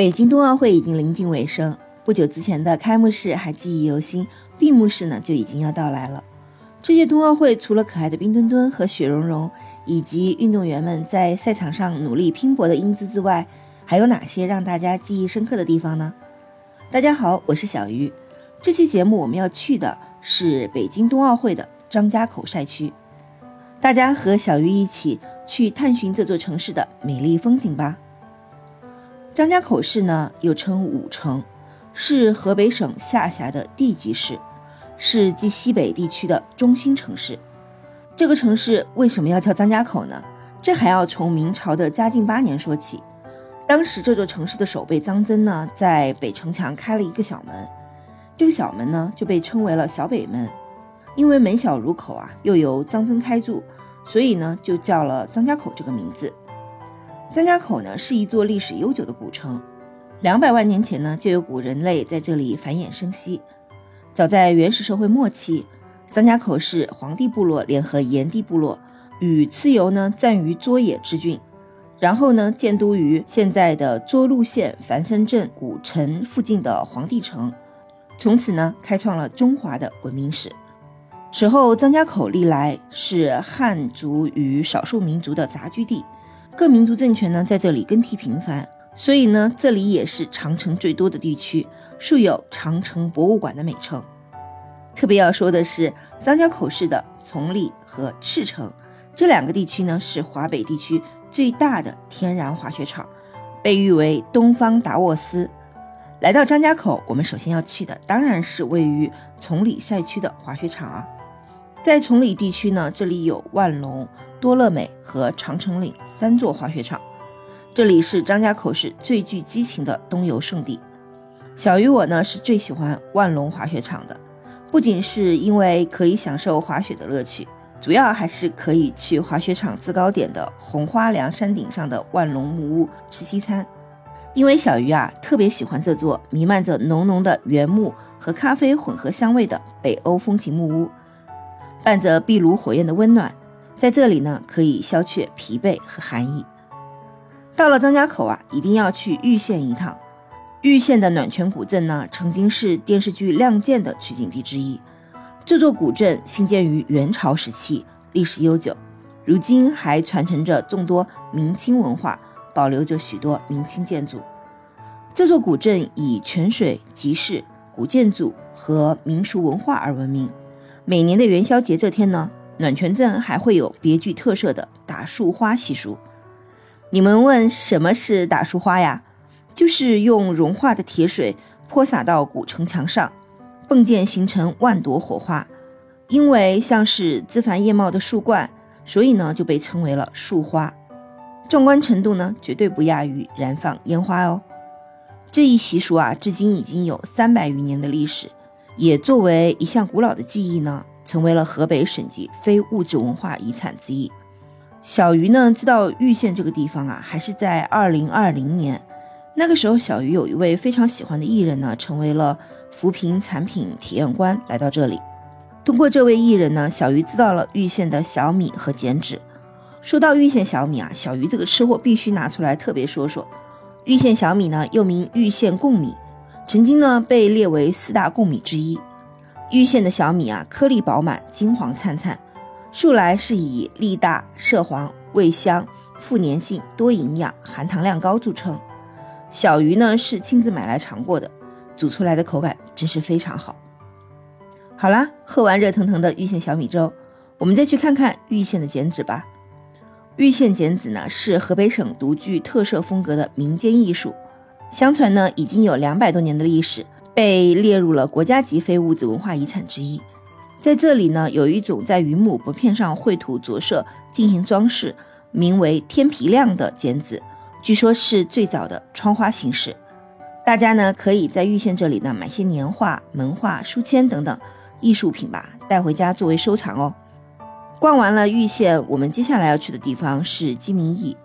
北京冬奥会已经临近尾声，不久之前的开幕式还记忆犹新，闭幕式呢就已经要到来了。这届冬奥会除了可爱的冰墩墩和雪融融，以及运动员们在赛场上努力拼搏的英姿之外，还有哪些让大家记忆深刻的地方呢？大家好，我是小鱼。这期节目我们要去的是北京冬奥会的张家口赛区，大家和小鱼一起去探寻这座城市的美丽风景吧。张家口市呢，又称武城，是河北省下辖的地级市，是冀西北地区的中心城市。这个城市为什么要叫张家口呢？这还要从明朝的嘉靖八年说起。当时这座城市的守备张真呢，在北城墙开了一个小门，这个小门呢就被称为了小北门。因为门小如口啊，又由张真开筑，所以呢就叫了张家口这个名字。张家口呢是一座历史悠久的古城，两百万年前呢就有古人类在这里繁衍生息。早在原始社会末期，张家口是黄帝部落联合炎帝部落与蚩尤呢暂于涿野之郡，然后呢建都于现在的涿鹿县繁生镇古城附近的黄帝城，从此呢开创了中华的文明史。此后，张家口历来是汉族与少数民族的杂居地。各民族政权呢，在这里更替频繁，所以呢，这里也是长城最多的地区，素有“长城博物馆”的美称。特别要说的是，张家口市的崇礼和赤城这两个地区呢，是华北地区最大的天然滑雪场，被誉为“东方达沃斯”。来到张家口，我们首先要去的当然是位于崇礼赛区的滑雪场啊。在崇礼地区呢，这里有万隆。多乐美和长城岭三座滑雪场，这里是张家口市最具激情的冬游胜地。小鱼我呢是最喜欢万隆滑雪场的，不仅是因为可以享受滑雪的乐趣，主要还是可以去滑雪场制高点的红花梁山顶上的万隆木屋吃西餐。因为小鱼啊特别喜欢这座弥漫着浓浓的原木和咖啡混合香味的北欧风情木屋，伴着壁炉火焰的温暖。在这里呢，可以消却疲惫和寒意。到了张家口啊，一定要去玉县一趟。玉县的暖泉古镇呢，曾经是电视剧《亮剑》的取景地之一。这座古镇兴建于元朝时期，历史悠久，如今还传承着众多明清文化，保留着许多明清建筑。这座古镇以泉水、集市、古建筑和民俗文化而闻名。每年的元宵节这天呢。暖泉镇还会有别具特色的打树花习俗。你们问什么是打树花呀？就是用融化的铁水泼洒到古城墙上，迸溅形成万朵火花。因为像是枝繁叶茂的树冠，所以呢就被称为了树花。壮观程度呢绝对不亚于燃放烟花哦。这一习俗啊，至今已经有三百余年的历史，也作为一项古老的记忆呢。成为了河北省级非物质文化遗产之一。小鱼呢知道玉县这个地方啊，还是在二零二零年。那个时候，小鱼有一位非常喜欢的艺人呢，成为了扶贫产品体验官，来到这里。通过这位艺人呢，小鱼知道了玉县的小米和剪纸。说到玉县小米啊，小鱼这个吃货必须拿出来特别说说。玉县小米呢，又名玉县贡米，曾经呢被列为四大贡米之一。玉县的小米啊，颗粒饱满，金黄灿灿，素来是以粒大、色黄、味香、富粘性、多营养、含糖量高著称。小鱼呢是亲自买来尝过的，煮出来的口感真是非常好。好啦，喝完热腾腾的玉县小米粥，我们再去看看玉县的剪纸吧。玉县剪纸呢是河北省独具特色风格的民间艺术，相传呢已经有两百多年的历史。被列入了国家级非物质文化遗产之一。在这里呢，有一种在云母薄片上绘图着色进行装饰，名为“天皮亮”的剪纸，据说是最早的窗花形式。大家呢可以在玉县这里呢买些年画、门画、书签等等艺术品吧，带回家作为收藏哦。逛完了玉县，我们接下来要去的地方是鸡鸣驿。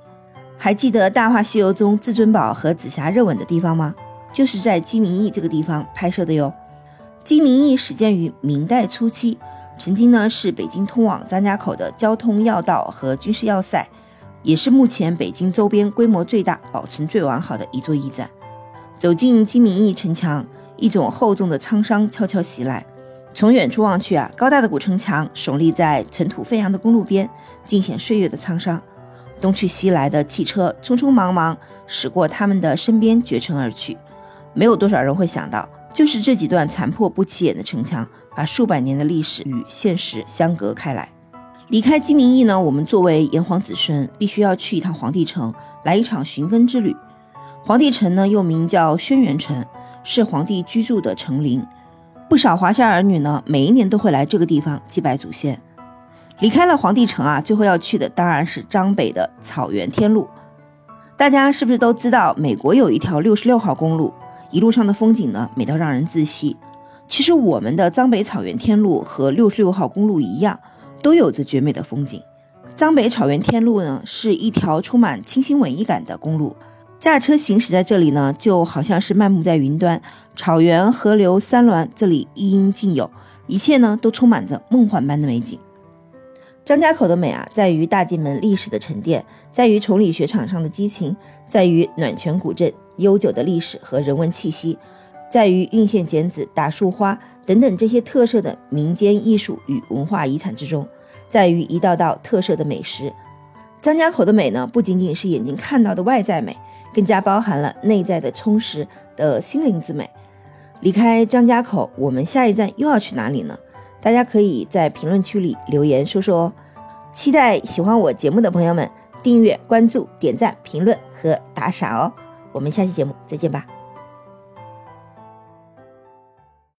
还记得《大话西游》中至尊宝和紫霞热吻的地方吗？就是在鸡鸣驿这个地方拍摄的哟。鸡鸣驿始建于明代初期，曾经呢是北京通往张家口的交通要道和军事要塞，也是目前北京周边规模最大、保存最完好的一座驿站。走进鸡鸣驿城墙，一种厚重的沧桑悄悄袭来。从远处望去啊，高大的古城墙耸立在尘土飞扬的公路边，尽显岁月的沧桑。东去西来的汽车匆匆忙忙驶过他们的身边，绝尘而去。没有多少人会想到，就是这几段残破不起眼的城墙，把数百年的历史与现实相隔开来。离开鸡鸣驿呢，我们作为炎黄子孙，必须要去一趟皇帝城，来一场寻根之旅。皇帝城呢，又名叫轩辕城，是皇帝居住的城陵。不少华夏儿女呢，每一年都会来这个地方祭拜祖先。离开了皇帝城啊，最后要去的当然是张北的草原天路。大家是不是都知道，美国有一条六十六号公路，一路上的风景呢，美到让人窒息。其实我们的张北草原天路和六十六号公路一样，都有着绝美的风景。张北草原天路呢，是一条充满清新文艺感的公路。驾车行驶在这里呢，就好像是漫步在云端，草原、河流、山峦，这里一应尽有，一切呢都充满着梦幻般的美景。张家口的美啊，在于大进门历史的沉淀，在于崇礼雪场上的激情，在于暖泉古镇悠久的历史和人文气息，在于运线剪纸、打树花等等这些特色的民间艺术与文化遗产之中，在于一道道特色的美食。张家口的美呢，不仅仅是眼睛看到的外在美。更加包含了内在的充实的心灵之美。离开张家口，我们下一站又要去哪里呢？大家可以在评论区里留言说说哦。期待喜欢我节目的朋友们订阅、关注、点赞、评论和打赏哦。我们下期节目再见吧。